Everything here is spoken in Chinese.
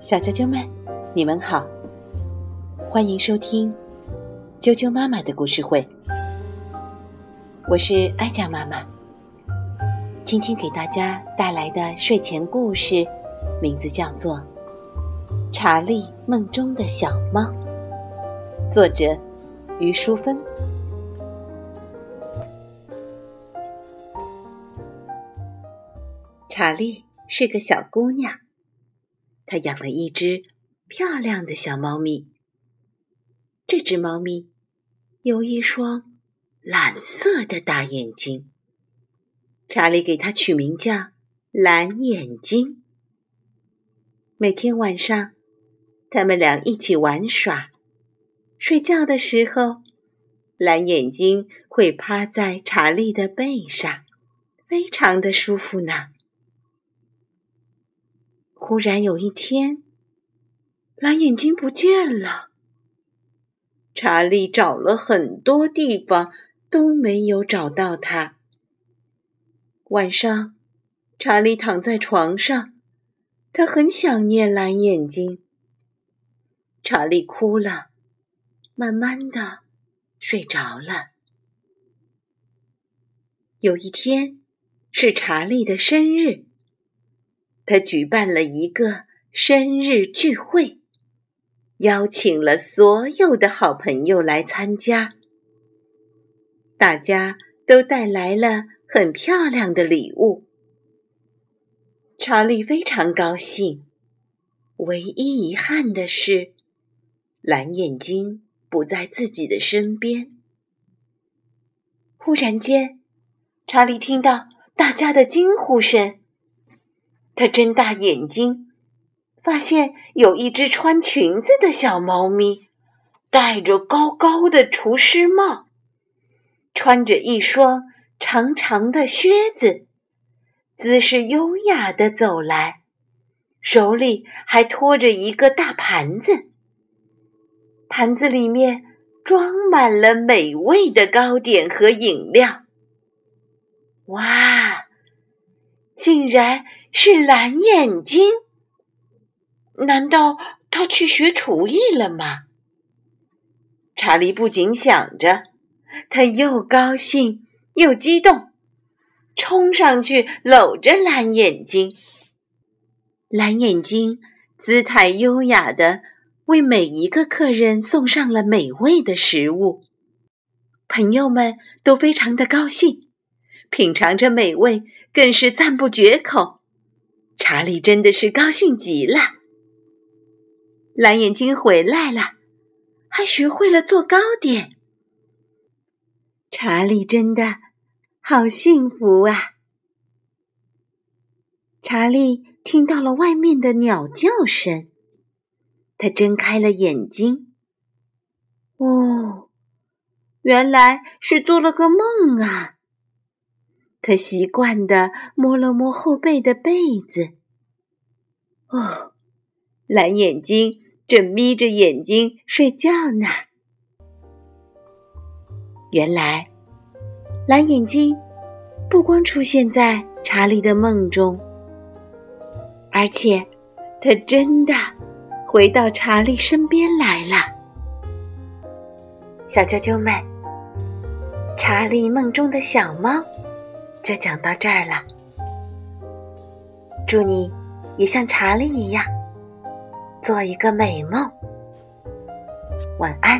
小啾啾们，你们好，欢迎收听啾啾妈妈的故事会。我是哀家妈妈，今天给大家带来的睡前故事，名字叫做《查理梦中的小猫》，作者于淑芬。查理是个小姑娘，她养了一只漂亮的小猫咪。这只猫咪有一双蓝色的大眼睛，查理给它取名叫“蓝眼睛”。每天晚上，他们俩一起玩耍。睡觉的时候，蓝眼睛会趴在查理的背上，非常的舒服呢。忽然有一天，蓝眼睛不见了。查理找了很多地方都没有找到它。晚上，查理躺在床上，他很想念蓝眼睛。查理哭了，慢慢的睡着了。有一天，是查理的生日。他举办了一个生日聚会，邀请了所有的好朋友来参加。大家都带来了很漂亮的礼物。查理非常高兴，唯一遗憾的是，蓝眼睛不在自己的身边。忽然间，查理听到大家的惊呼声。他睁大眼睛，发现有一只穿裙子的小猫咪，戴着高高的厨师帽，穿着一双长长的靴子，姿势优雅的走来，手里还托着一个大盘子，盘子里面装满了美味的糕点和饮料。哇！竟然是蓝眼睛！难道他去学厨艺了吗？查理不仅想着，他又高兴又激动，冲上去搂着蓝眼睛。蓝眼睛姿态优雅的为每一个客人送上了美味的食物，朋友们都非常的高兴，品尝着美味。更是赞不绝口，查理真的是高兴极了。蓝眼睛回来了，还学会了做糕点。查理真的好幸福啊！查理听到了外面的鸟叫声，他睁开了眼睛。哦，原来是做了个梦啊！他习惯地摸了摸后背的被子。哦，蓝眼睛正眯着眼睛睡觉呢。原来，蓝眼睛不光出现在查理的梦中，而且他真的回到查理身边来了。小啾啾们，查理梦中的小猫。就讲到这儿了，祝你也像查理一样做一个美梦，晚安。